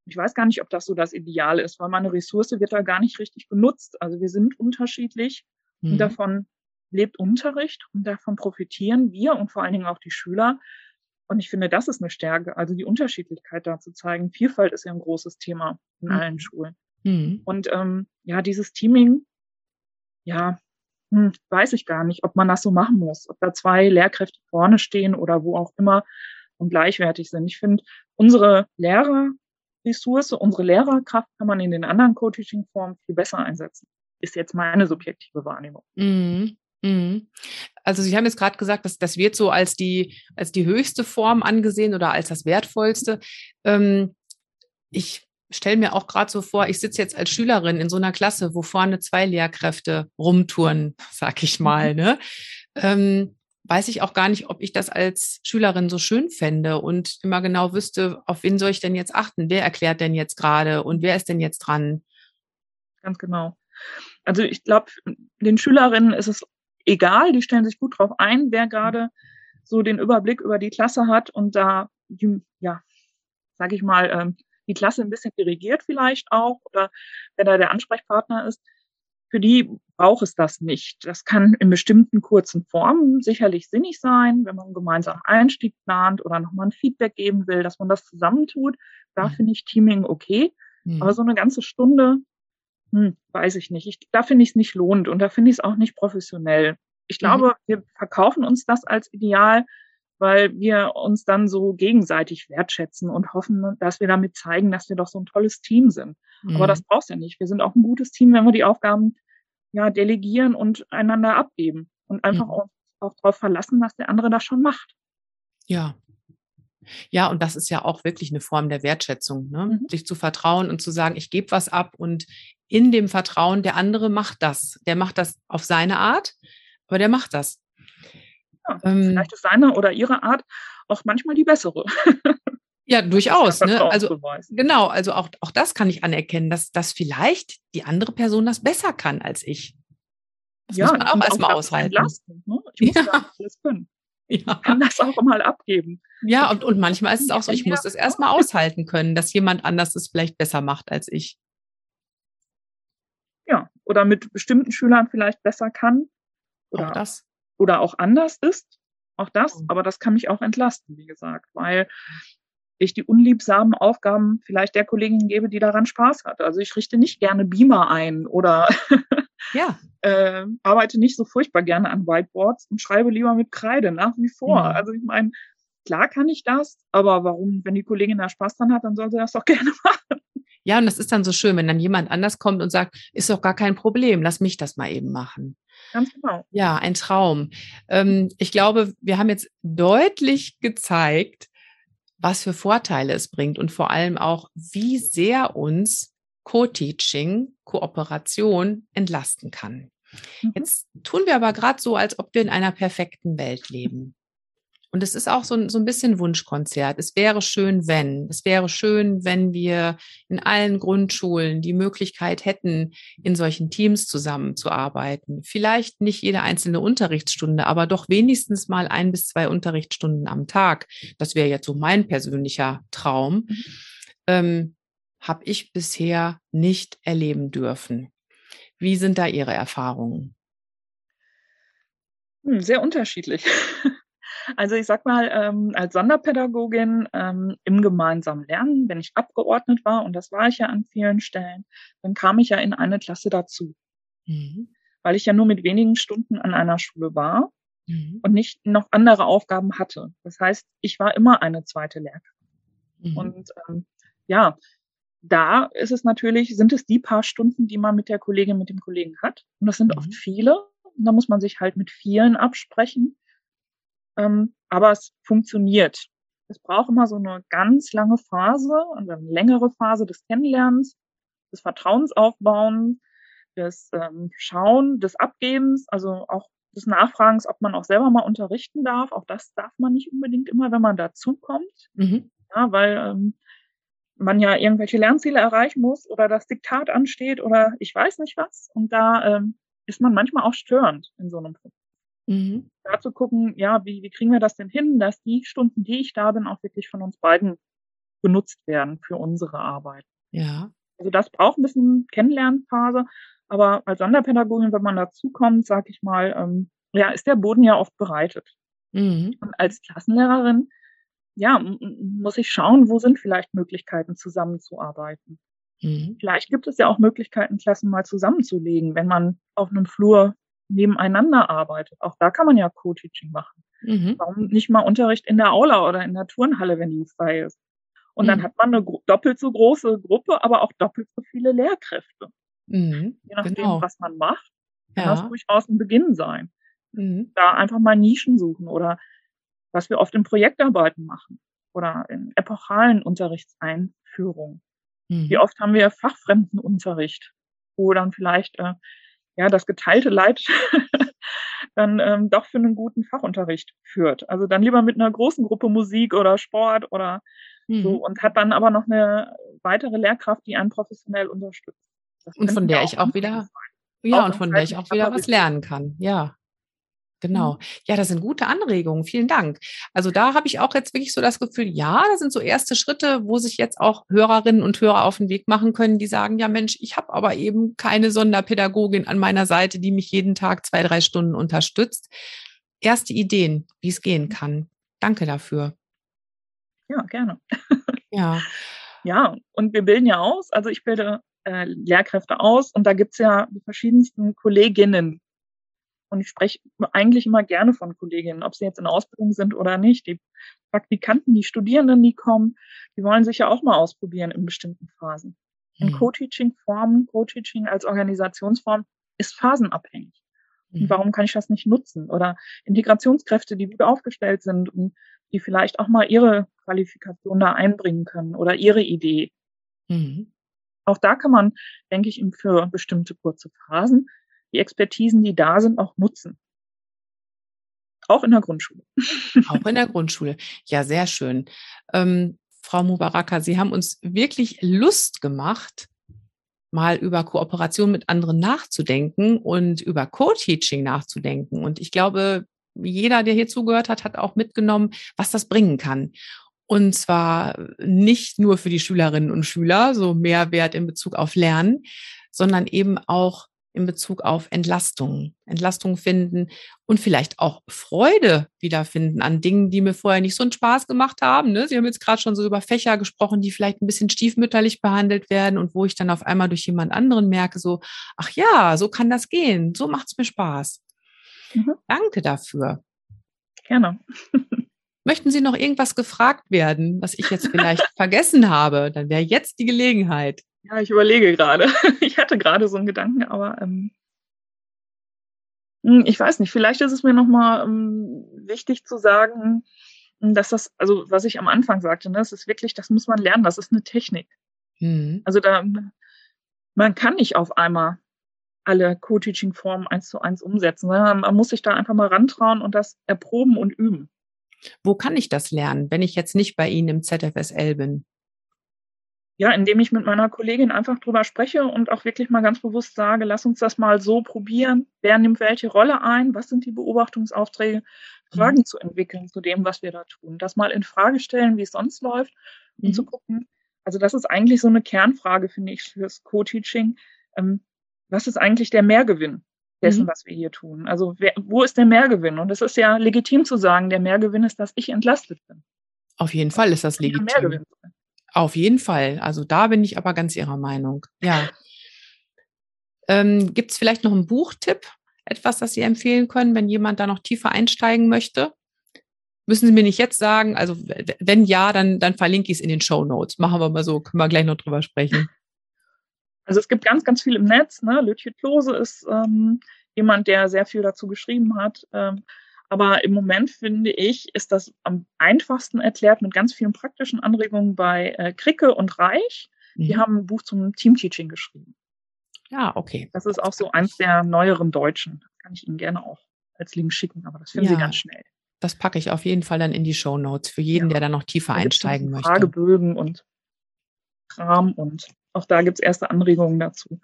ich weiß gar nicht, ob das so das Ideale ist, weil meine Ressource wird da gar nicht richtig genutzt. Also wir sind unterschiedlich mhm. und davon lebt Unterricht und davon profitieren wir und vor allen Dingen auch die Schüler. Und ich finde, das ist eine Stärke, also die Unterschiedlichkeit da zu zeigen. Vielfalt ist ja ein großes Thema in mhm. allen Schulen. Mhm. Und ähm, ja, dieses Teaming, ja, hm, weiß ich gar nicht, ob man das so machen muss, ob da zwei Lehrkräfte vorne stehen oder wo auch immer und gleichwertig sind. Ich finde, unsere Lehrerressource, unsere Lehrerkraft kann man in den anderen Co-Teaching-Formen viel besser einsetzen. Ist jetzt meine subjektive Wahrnehmung. Mhm. Mhm. Also Sie haben jetzt gerade gesagt, dass das wird so als die, als die höchste Form angesehen oder als das wertvollste. Ähm, ich stelle mir auch gerade so vor, ich sitze jetzt als Schülerin in so einer Klasse, wo vorne zwei Lehrkräfte rumtouren, sag ich mal. Mhm. Ne? Ähm, weiß ich auch gar nicht, ob ich das als Schülerin so schön fände und immer genau wüsste, auf wen soll ich denn jetzt achten? Wer erklärt denn jetzt gerade und wer ist denn jetzt dran? Ganz genau. Also ich glaube, den Schülerinnen ist es egal, die stellen sich gut drauf ein, wer gerade so den Überblick über die Klasse hat und da, ja, sage ich mal, ähm, die Klasse ein bisschen dirigiert vielleicht auch oder wer da der Ansprechpartner ist. Für die braucht es das nicht. Das kann in bestimmten kurzen Formen sicherlich sinnig sein, wenn man einen gemeinsamen Einstieg plant oder nochmal ein Feedback geben will, dass man das zusammentut. Da mhm. finde ich Teaming okay. Mhm. Aber so eine ganze Stunde, hm, weiß ich nicht. Ich, da finde ich es nicht lohnt und da finde ich es auch nicht professionell. Ich mhm. glaube, mhm. wir verkaufen uns das als Ideal, weil wir uns dann so gegenseitig wertschätzen und hoffen, dass wir damit zeigen, dass wir doch so ein tolles Team sind. Mhm. Aber das brauchst du ja nicht. Wir sind auch ein gutes Team, wenn wir die Aufgaben ja delegieren und einander abgeben und einfach mhm. auch, auch darauf verlassen, dass der andere das schon macht. Ja. Ja, und das ist ja auch wirklich eine Form der Wertschätzung, ne? Mhm. sich zu vertrauen und zu sagen, ich gebe was ab und in dem Vertrauen, der andere macht das. Der macht das auf seine Art, aber der macht das. Ja, ähm, vielleicht ist seine oder ihre Art auch manchmal die bessere. Ja, durchaus. Ne? Also genau, also auch, auch das kann ich anerkennen, dass, dass vielleicht die andere Person das besser kann als ich. Das ja, muss man auch erstmal aushalten. Entlasten, ne? Ich muss ja alles können. Ja. Ich kann das auch mal abgeben. Ja, und, und manchmal ist es auch so, ich muss das erstmal aushalten können, dass jemand anders es vielleicht besser macht als ich. Ja, oder mit bestimmten Schülern vielleicht besser kann. Oder auch das oder auch anders ist. Auch das, mhm. aber das kann mich auch entlasten, wie gesagt, weil ich die unliebsamen Aufgaben vielleicht der Kollegin gebe, die daran Spaß hat. Also ich richte nicht gerne Beamer ein oder ja. äh, arbeite nicht so furchtbar gerne an Whiteboards und schreibe lieber mit Kreide nach wie vor. Mhm. Also ich meine, klar kann ich das, aber warum, wenn die Kollegin da Spaß dran hat, dann soll sie das doch gerne machen. Ja, und das ist dann so schön, wenn dann jemand anders kommt und sagt, ist doch gar kein Problem, lass mich das mal eben machen. Ganz genau. Ja, ein Traum. Ähm, ich glaube, wir haben jetzt deutlich gezeigt, was für Vorteile es bringt und vor allem auch, wie sehr uns Co-Teaching, Kooperation entlasten kann. Mhm. Jetzt tun wir aber gerade so, als ob wir in einer perfekten Welt leben. Und es ist auch so, so ein bisschen Wunschkonzert. Es wäre schön, wenn. Es wäre schön, wenn wir in allen Grundschulen die Möglichkeit hätten, in solchen Teams zusammenzuarbeiten. Vielleicht nicht jede einzelne Unterrichtsstunde, aber doch wenigstens mal ein bis zwei Unterrichtsstunden am Tag. Das wäre jetzt so mein persönlicher Traum. Mhm. Ähm, Habe ich bisher nicht erleben dürfen. Wie sind da Ihre Erfahrungen? Hm, sehr unterschiedlich. Also ich sag mal, ähm, als Sonderpädagogin ähm, im gemeinsamen Lernen, wenn ich abgeordnet war, und das war ich ja an vielen Stellen, dann kam ich ja in eine Klasse dazu. Mhm. Weil ich ja nur mit wenigen Stunden an einer Schule war mhm. und nicht noch andere Aufgaben hatte. Das heißt, ich war immer eine zweite Lehrkraft. Mhm. Und ähm, ja, da ist es natürlich, sind es die paar Stunden, die man mit der Kollegin, mit dem Kollegen hat. Und das sind oft mhm. viele. Und da muss man sich halt mit vielen absprechen. Ähm, aber es funktioniert. Es braucht immer so eine ganz lange Phase und eine längere Phase des Kennenlernens, des Vertrauensaufbauen, des ähm, Schauen, des Abgebens, also auch des Nachfragens, ob man auch selber mal unterrichten darf. Auch das darf man nicht unbedingt immer, wenn man dazukommt. Mhm. Ja, weil ähm, man ja irgendwelche Lernziele erreichen muss oder das Diktat ansteht oder ich weiß nicht was. Und da ähm, ist man manchmal auch störend in so einem. Mhm. Da zu gucken, ja, wie, wie kriegen wir das denn hin, dass die Stunden, die ich da bin, auch wirklich von uns beiden genutzt werden für unsere Arbeit. Ja. Also das braucht ein bisschen Kennenlernphase, aber als Sonderpädagogin, wenn man dazukommt, sag ich mal, ähm, ja, ist der Boden ja oft bereitet. Mhm. Und als Klassenlehrerin, ja, muss ich schauen, wo sind vielleicht Möglichkeiten zusammenzuarbeiten. Mhm. Vielleicht gibt es ja auch Möglichkeiten, Klassen mal zusammenzulegen, wenn man auf einem Flur nebeneinander arbeitet. Auch da kann man ja Co-Teaching machen. Mhm. Warum nicht mal Unterricht in der Aula oder in der Turnhalle, wenn die frei ist? Und mhm. dann hat man eine doppelt so große Gruppe, aber auch doppelt so viele Lehrkräfte. Mhm. Je nachdem, genau. was man macht, kann ja. das durchaus ein Beginn sein. Mhm. Da einfach mal Nischen suchen oder was wir oft in Projektarbeiten machen oder in epochalen Unterrichtseinführungen. Wie mhm. oft haben wir Fachfremdenunterricht, wo dann vielleicht äh, ja, das geteilte Leid dann ähm, doch für einen guten Fachunterricht führt. Also dann lieber mit einer großen Gruppe Musik oder Sport oder mhm. so und hat dann aber noch eine weitere Lehrkraft, die einen professionell unterstützt. und von der ich auch wieder, ja, auch und von der ich auch wieder was lernen kann. Ja. Genau. Mhm. Ja, das sind gute Anregungen. Vielen Dank. Also da habe ich auch jetzt wirklich so das Gefühl, ja, das sind so erste Schritte, wo sich jetzt auch Hörerinnen und Hörer auf den Weg machen können, die sagen, ja Mensch, ich habe aber eben keine Sonderpädagogin an meiner Seite, die mich jeden Tag zwei, drei Stunden unterstützt. Erste Ideen, wie es gehen kann. Danke dafür. Ja, gerne. Ja. Ja, und wir bilden ja aus. Also ich bilde äh, Lehrkräfte aus und da gibt's ja die verschiedensten Kolleginnen, und ich spreche eigentlich immer gerne von Kolleginnen, ob sie jetzt in Ausbildung sind oder nicht. Die Praktikanten, die Studierenden, die kommen, die wollen sich ja auch mal ausprobieren in bestimmten Phasen. In mhm. Co-Teaching-Formen, Co-Teaching als Organisationsform ist phasenabhängig. Und mhm. warum kann ich das nicht nutzen? Oder Integrationskräfte, die gut aufgestellt sind und die vielleicht auch mal ihre Qualifikation da einbringen können oder ihre Idee. Mhm. Auch da kann man, denke ich, für bestimmte kurze Phasen die Expertisen, die da sind, auch nutzen. Auch in der Grundschule. Auch in der Grundschule. Ja, sehr schön. Ähm, Frau Mubaraka, Sie haben uns wirklich Lust gemacht, mal über Kooperation mit anderen nachzudenken und über Co-Teaching nachzudenken. Und ich glaube, jeder, der hier zugehört hat, hat auch mitgenommen, was das bringen kann. Und zwar nicht nur für die Schülerinnen und Schüler, so Mehrwert in Bezug auf Lernen, sondern eben auch in Bezug auf Entlastung. Entlastung finden und vielleicht auch Freude wiederfinden an Dingen, die mir vorher nicht so einen Spaß gemacht haben. Ne? Sie haben jetzt gerade schon so über Fächer gesprochen, die vielleicht ein bisschen stiefmütterlich behandelt werden und wo ich dann auf einmal durch jemand anderen merke, so, ach ja, so kann das gehen, so macht's mir Spaß. Mhm. Danke dafür. Gerne. Möchten Sie noch irgendwas gefragt werden, was ich jetzt vielleicht vergessen habe? Dann wäre jetzt die Gelegenheit. Ja, ich überlege gerade. Ich hatte gerade so einen Gedanken, aber ähm, hm, ich weiß nicht, vielleicht ist es mir nochmal ähm, wichtig zu sagen, hm, dass das, also was ich am Anfang sagte, ne, das ist wirklich, das muss man lernen, das ist eine Technik. Mhm. Also da, man kann nicht auf einmal alle Co-Teaching-Formen eins zu eins umsetzen. sondern Man muss sich da einfach mal rantrauen und das erproben und üben. Wo kann ich das lernen, wenn ich jetzt nicht bei Ihnen im ZFSL bin? Ja, indem ich mit meiner Kollegin einfach drüber spreche und auch wirklich mal ganz bewusst sage, lass uns das mal so probieren. Wer nimmt welche Rolle ein? Was sind die Beobachtungsaufträge? Fragen mhm. zu entwickeln zu dem, was wir da tun. Das mal in Frage stellen, wie es sonst läuft und mhm. zu gucken. Also das ist eigentlich so eine Kernfrage, finde ich, fürs Co-Teaching. Ähm, was ist eigentlich der Mehrgewinn dessen, mhm. was wir hier tun? Also wer, wo ist der Mehrgewinn? Und es ist ja legitim zu sagen, der Mehrgewinn ist, dass ich entlastet bin. Auf jeden Fall ist das legitim. Auf jeden Fall. Also da bin ich aber ganz Ihrer Meinung. Ja. Ähm, Gibt es vielleicht noch einen Buchtipp? Etwas, das Sie empfehlen können, wenn jemand da noch tiefer einsteigen möchte? Müssen Sie mir nicht jetzt sagen. Also wenn ja, dann, dann verlinke ich es in den Show Notes. Machen wir mal so, können wir gleich noch drüber sprechen. Also es gibt ganz, ganz viel im Netz. Ne? Lütje Klose ist ähm, jemand, der sehr viel dazu geschrieben hat. Ähm, aber im Moment finde ich, ist das am einfachsten erklärt mit ganz vielen praktischen Anregungen bei äh, Kricke und Reich. Mhm. Die haben ein Buch zum Teamteaching geschrieben. Ja, okay. Das ist auch so eins der neueren Deutschen. Das kann ich Ihnen gerne auch als Link schicken, aber das finden ja, Sie ganz schnell. Das packe ich auf jeden Fall dann in die Show Notes für jeden, ja. der da noch tiefer da einsteigen möchte. Fragebögen und Kram und auch da gibt es erste Anregungen dazu.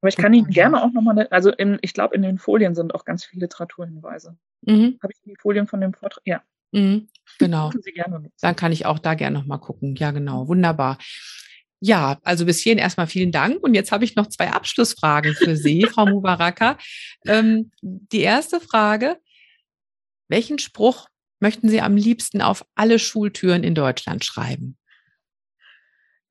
Aber ich kann Ihnen gerne auch nochmal, also in, ich glaube, in den Folien sind auch ganz viele Literaturhinweise. Mhm. Habe ich die Folien von dem Vortrag? Ja. Mhm, genau. Dann kann ich auch da gerne nochmal gucken. Ja, genau. Wunderbar. Ja, also bis hierhin erstmal vielen Dank. Und jetzt habe ich noch zwei Abschlussfragen für Sie, Frau Mubaraka. Ähm, die erste Frage, welchen Spruch möchten Sie am liebsten auf alle Schultüren in Deutschland schreiben?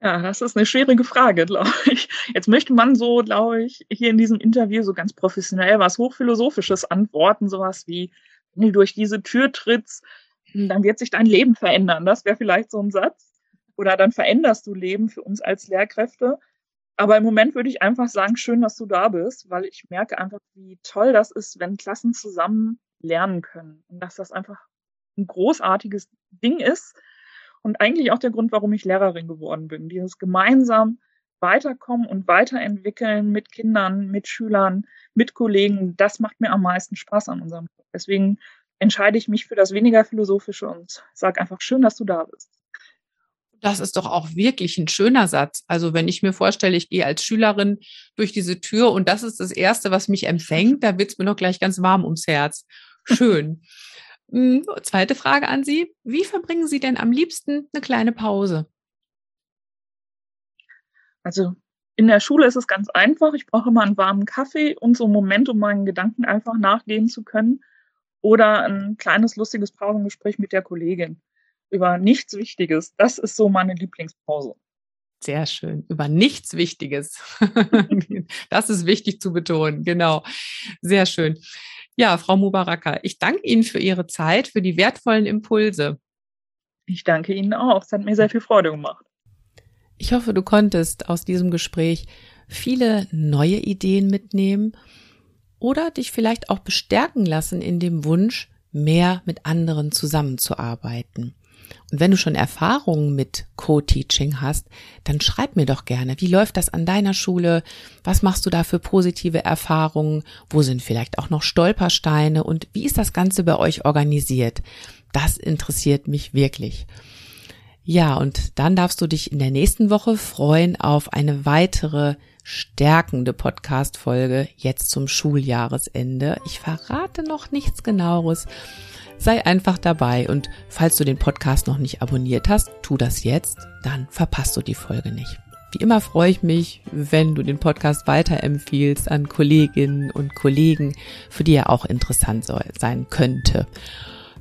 Ja, das ist eine schwierige Frage, glaube ich. Jetzt möchte man so, glaube ich, hier in diesem Interview so ganz professionell was Hochphilosophisches antworten, sowas wie, wenn du durch diese Tür trittst, dann wird sich dein Leben verändern. Das wäre vielleicht so ein Satz. Oder dann veränderst du Leben für uns als Lehrkräfte. Aber im Moment würde ich einfach sagen, schön, dass du da bist, weil ich merke einfach, wie toll das ist, wenn Klassen zusammen lernen können. Und dass das einfach ein großartiges Ding ist, und eigentlich auch der Grund, warum ich Lehrerin geworden bin. Dieses gemeinsam weiterkommen und weiterentwickeln mit Kindern, mit Schülern, mit Kollegen, das macht mir am meisten Spaß an unserem Job. Deswegen entscheide ich mich für das weniger philosophische und sage einfach schön, dass du da bist. Das ist doch auch wirklich ein schöner Satz. Also wenn ich mir vorstelle, ich gehe als Schülerin durch diese Tür und das ist das Erste, was mich empfängt, da wird es mir doch gleich ganz warm ums Herz. Schön. Hm, zweite Frage an Sie. Wie verbringen Sie denn am liebsten eine kleine Pause? Also in der Schule ist es ganz einfach. Ich brauche immer einen warmen Kaffee und so einen Moment, um meinen Gedanken einfach nachgehen zu können. Oder ein kleines, lustiges Pausengespräch mit der Kollegin über nichts Wichtiges. Das ist so meine Lieblingspause. Sehr schön. Über nichts Wichtiges. das ist wichtig zu betonen. Genau. Sehr schön. Ja, Frau Mubaraka, ich danke Ihnen für Ihre Zeit, für die wertvollen Impulse. Ich danke Ihnen auch. Es hat mir sehr viel Freude gemacht. Ich hoffe, du konntest aus diesem Gespräch viele neue Ideen mitnehmen oder dich vielleicht auch bestärken lassen in dem Wunsch, mehr mit anderen zusammenzuarbeiten. Und wenn du schon Erfahrungen mit Co-Teaching hast, dann schreib mir doch gerne, wie läuft das an deiner Schule? Was machst du da für positive Erfahrungen? Wo sind vielleicht auch noch Stolpersteine? Und wie ist das Ganze bei euch organisiert? Das interessiert mich wirklich. Ja, und dann darfst du dich in der nächsten Woche freuen auf eine weitere stärkende Podcast-Folge jetzt zum Schuljahresende. Ich verrate noch nichts genaueres sei einfach dabei und falls du den Podcast noch nicht abonniert hast, tu das jetzt, dann verpasst du die Folge nicht. Wie immer freue ich mich, wenn du den Podcast weiterempfiehlst an Kolleginnen und Kollegen, für die er auch interessant sein könnte.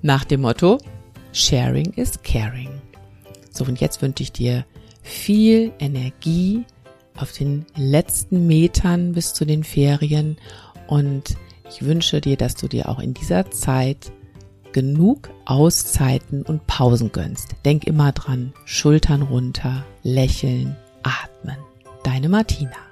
Nach dem Motto, Sharing is Caring. So, und jetzt wünsche ich dir viel Energie auf den letzten Metern bis zu den Ferien und ich wünsche dir, dass du dir auch in dieser Zeit genug Auszeiten und Pausen gönnst. Denk immer dran, Schultern runter, lächeln, atmen. Deine Martina.